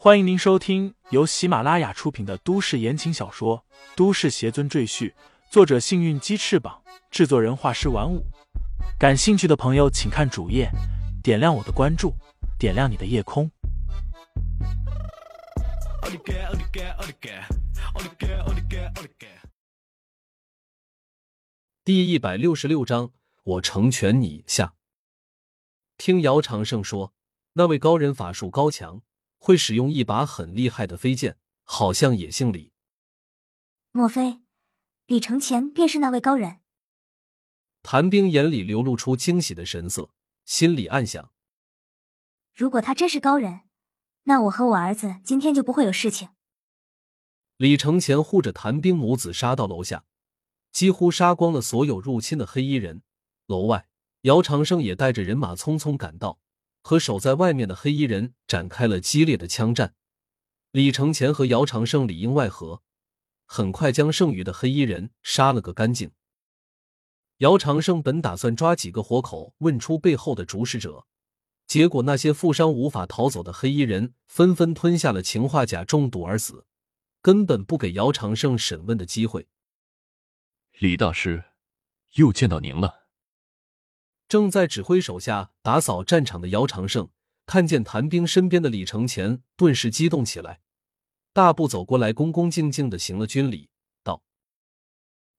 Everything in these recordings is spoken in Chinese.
欢迎您收听由喜马拉雅出品的都市言情小说《都市邪尊赘婿》，作者：幸运鸡翅膀，制作人：画师玩五。感兴趣的朋友，请看主页，点亮我的关注，点亮你的夜空。第一百六十六章，我成全你一下。听姚长胜说，那位高人法术高强。会使用一把很厉害的飞剑，好像也姓李。莫非李承前便是那位高人？谭兵眼里流露出惊喜的神色，心里暗想：如果他真是高人，那我和我儿子今天就不会有事情。李承前护着谭兵母子杀到楼下，几乎杀光了所有入侵的黑衣人。楼外，姚长生也带着人马匆匆赶到。和守在外面的黑衣人展开了激烈的枪战，李承前和姚长胜里应外合，很快将剩余的黑衣人杀了个干净。姚长胜本打算抓几个活口问出背后的主使者，结果那些负伤无法逃走的黑衣人纷纷吞下了氰化钾中毒而死，根本不给姚长胜审问的机会。李大师，又见到您了。正在指挥手下打扫战场的姚长胜，看见谭兵身边的李承前，顿时激动起来，大步走过来，恭恭敬敬的行了军礼，道：“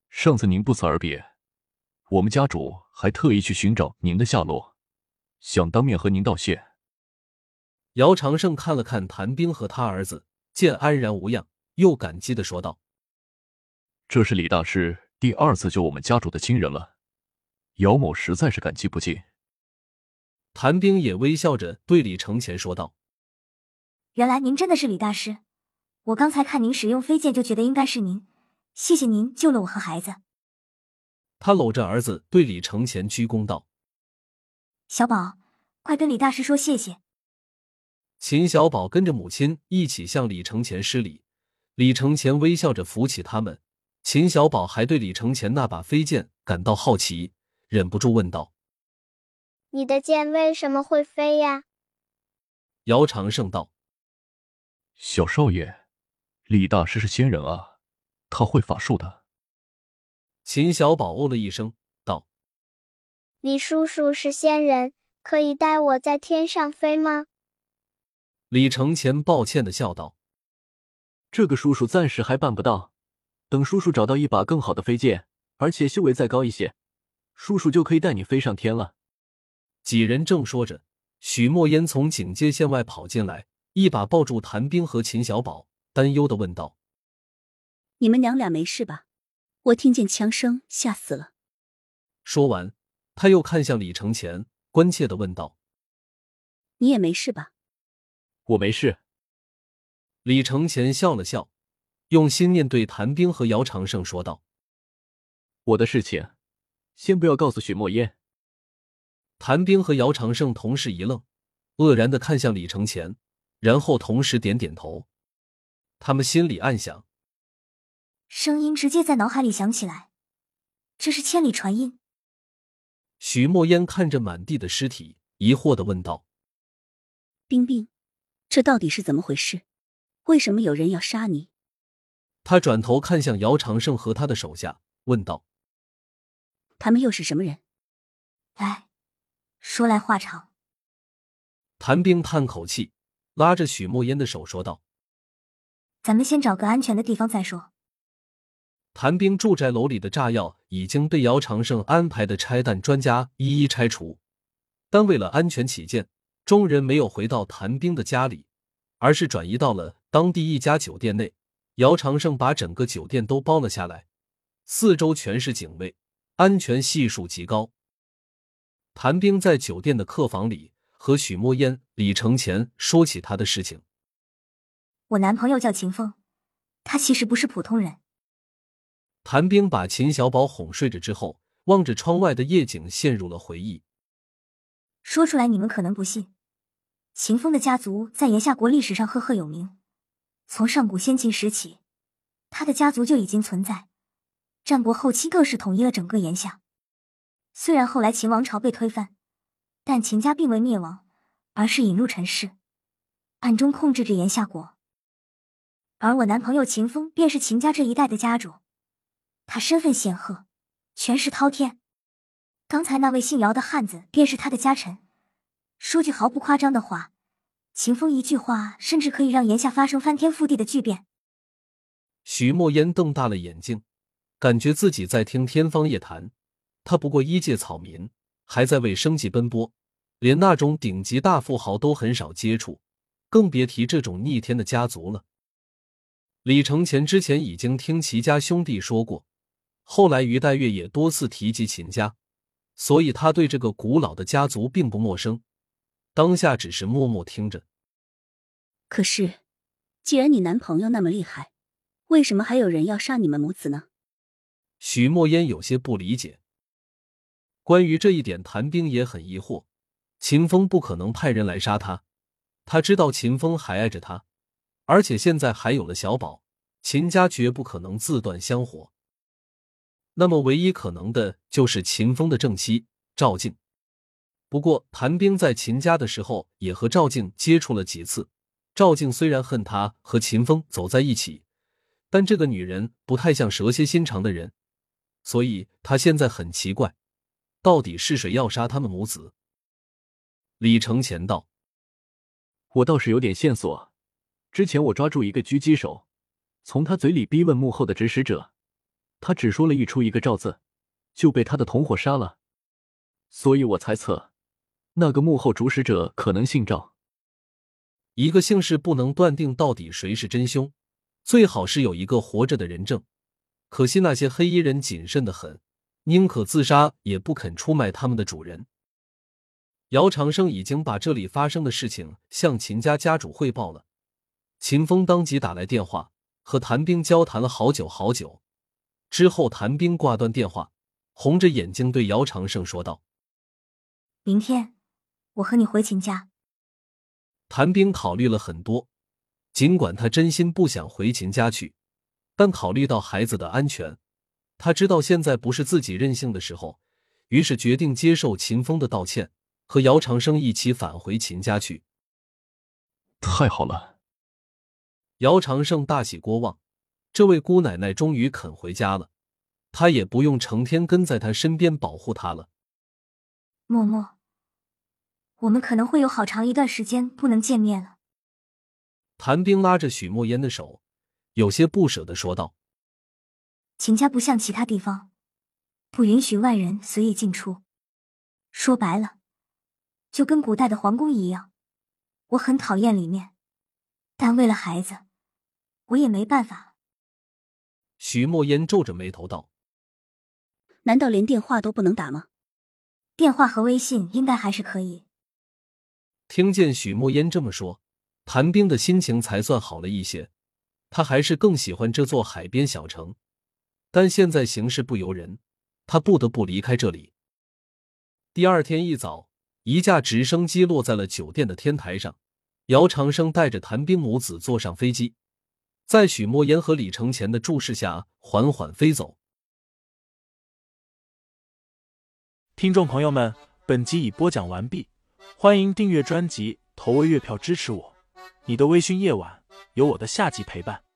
上次您不辞而别，我们家主还特意去寻找您的下落，想当面和您道谢。”姚长胜看了看谭兵和他儿子，见安然无恙，又感激的说道：“这是李大师第二次救我们家主的亲人了。”姚某实在是感激不尽。谭兵也微笑着对李承前说道：“原来您真的是李大师，我刚才看您使用飞剑就觉得应该是您，谢谢您救了我和孩子。”他搂着儿子对李承前鞠躬道：“小宝，快跟李大师说谢谢。”秦小宝跟着母亲一起向李承前施礼，李承前微笑着扶起他们。秦小宝还对李承前那把飞剑感到好奇。忍不住问道：“你的剑为什么会飞呀？”姚长胜道：“小少爷，李大师是仙人啊，他会法术的。”秦小宝哦了一声，道：“你叔叔是仙人，可以带我在天上飞吗？”李承前抱歉的笑道：“这个叔叔暂时还办不到，等叔叔找到一把更好的飞剑，而且修为再高一些。”叔叔就可以带你飞上天了。几人正说着，许墨烟从警戒线外跑进来，一把抱住谭冰和秦小宝，担忧的问道：“你们娘俩没事吧？我听见枪声，吓死了。”说完，他又看向李承前，关切的问道：“你也没事吧？”“我没事。”李承前笑了笑，用心念对谭冰和姚长胜说道：“我的事情。”先不要告诉许墨烟。谭兵和姚长胜同时一愣，愕然的看向李承前，然后同时点点头。他们心里暗想：声音直接在脑海里响起来，这是千里传音。许墨烟看着满地的尸体，疑惑的问道：“冰冰，这到底是怎么回事？为什么有人要杀你？”他转头看向姚长胜和他的手下，问道。他们又是什么人？哎，说来话长。谭兵叹口气，拉着许墨烟的手说道：“咱们先找个安全的地方再说。”谭兵住宅楼里的炸药已经被姚长胜安排的拆弹专家一一拆除，但为了安全起见，众人没有回到谭兵的家里，而是转移到了当地一家酒店内。姚长胜把整个酒店都包了下来，四周全是警卫。安全系数极高。谭兵在酒店的客房里和许墨烟、李承前说起他的事情。我男朋友叫秦风，他其实不是普通人。谭兵把秦小宝哄睡着之后，望着窗外的夜景，陷入了回忆。说出来你们可能不信，秦风的家族在炎夏国历史上赫赫有名，从上古先秦时起，他的家族就已经存在。战国后期更是统一了整个炎夏。虽然后来秦王朝被推翻，但秦家并未灭亡，而是隐入尘世。暗中控制着炎夏国。而我男朋友秦风便是秦家这一代的家主，他身份显赫，权势滔天。刚才那位姓姚的汉子便是他的家臣。说句毫不夸张的话，秦风一句话，甚至可以让炎夏发生翻天覆地的巨变。许墨烟瞪大了眼睛，感觉自己在听天方夜谭。他不过一介草民，还在为生计奔波，连那种顶级大富豪都很少接触，更别提这种逆天的家族了。李承前之前已经听齐家兄弟说过，后来于黛月也多次提及秦家，所以他对这个古老的家族并不陌生。当下只是默默听着。可是，既然你男朋友那么厉害，为什么还有人要杀你们母子呢？许墨烟有些不理解。关于这一点，谭兵也很疑惑。秦风不可能派人来杀他，他知道秦风还爱着他，而且现在还有了小宝，秦家绝不可能自断香火。那么，唯一可能的就是秦风的正妻赵静。不过，谭兵在秦家的时候也和赵静接触了几次。赵静虽然恨他和秦风走在一起，但这个女人不太像蛇蝎心肠的人，所以他现在很奇怪，到底是谁要杀他们母子？李承前道：“我倒是有点线索。之前我抓住一个狙击手，从他嘴里逼问幕后的指使者，他只说了一出一个赵字，就被他的同伙杀了。所以我猜测。”那个幕后主使者可能姓赵，一个姓氏不能断定到底谁是真凶，最好是有一个活着的人证。可惜那些黑衣人谨慎的很，宁可自杀也不肯出卖他们的主人。姚长生已经把这里发生的事情向秦家家主汇报了，秦风当即打来电话和谭兵交谈了好久好久，之后谭兵挂断电话，红着眼睛对姚长生说道：“明天。”我和你回秦家。谭兵考虑了很多，尽管他真心不想回秦家去，但考虑到孩子的安全，他知道现在不是自己任性的时候，于是决定接受秦风的道歉，和姚长生一起返回秦家去。太好了！姚长胜大喜过望，这位姑奶奶终于肯回家了，他也不用成天跟在他身边保护她了。默默。我们可能会有好长一段时间不能见面了。谭兵拉着许墨烟的手，有些不舍的说道：“秦家不像其他地方，不允许外人随意进出。说白了，就跟古代的皇宫一样。我很讨厌里面，但为了孩子，我也没办法。”许墨烟皱着眉头道：“难道连电话都不能打吗？电话和微信应该还是可以。”听见许墨烟这么说，谭兵的心情才算好了一些。他还是更喜欢这座海边小城，但现在形势不由人，他不得不离开这里。第二天一早，一架直升机落在了酒店的天台上，姚长生带着谭兵母子坐上飞机，在许墨烟和李承前的注视下缓缓飞走。听众朋友们，本集已播讲完毕。欢迎订阅专辑，投喂月票支持我。你的微醺夜晚，有我的下集陪伴。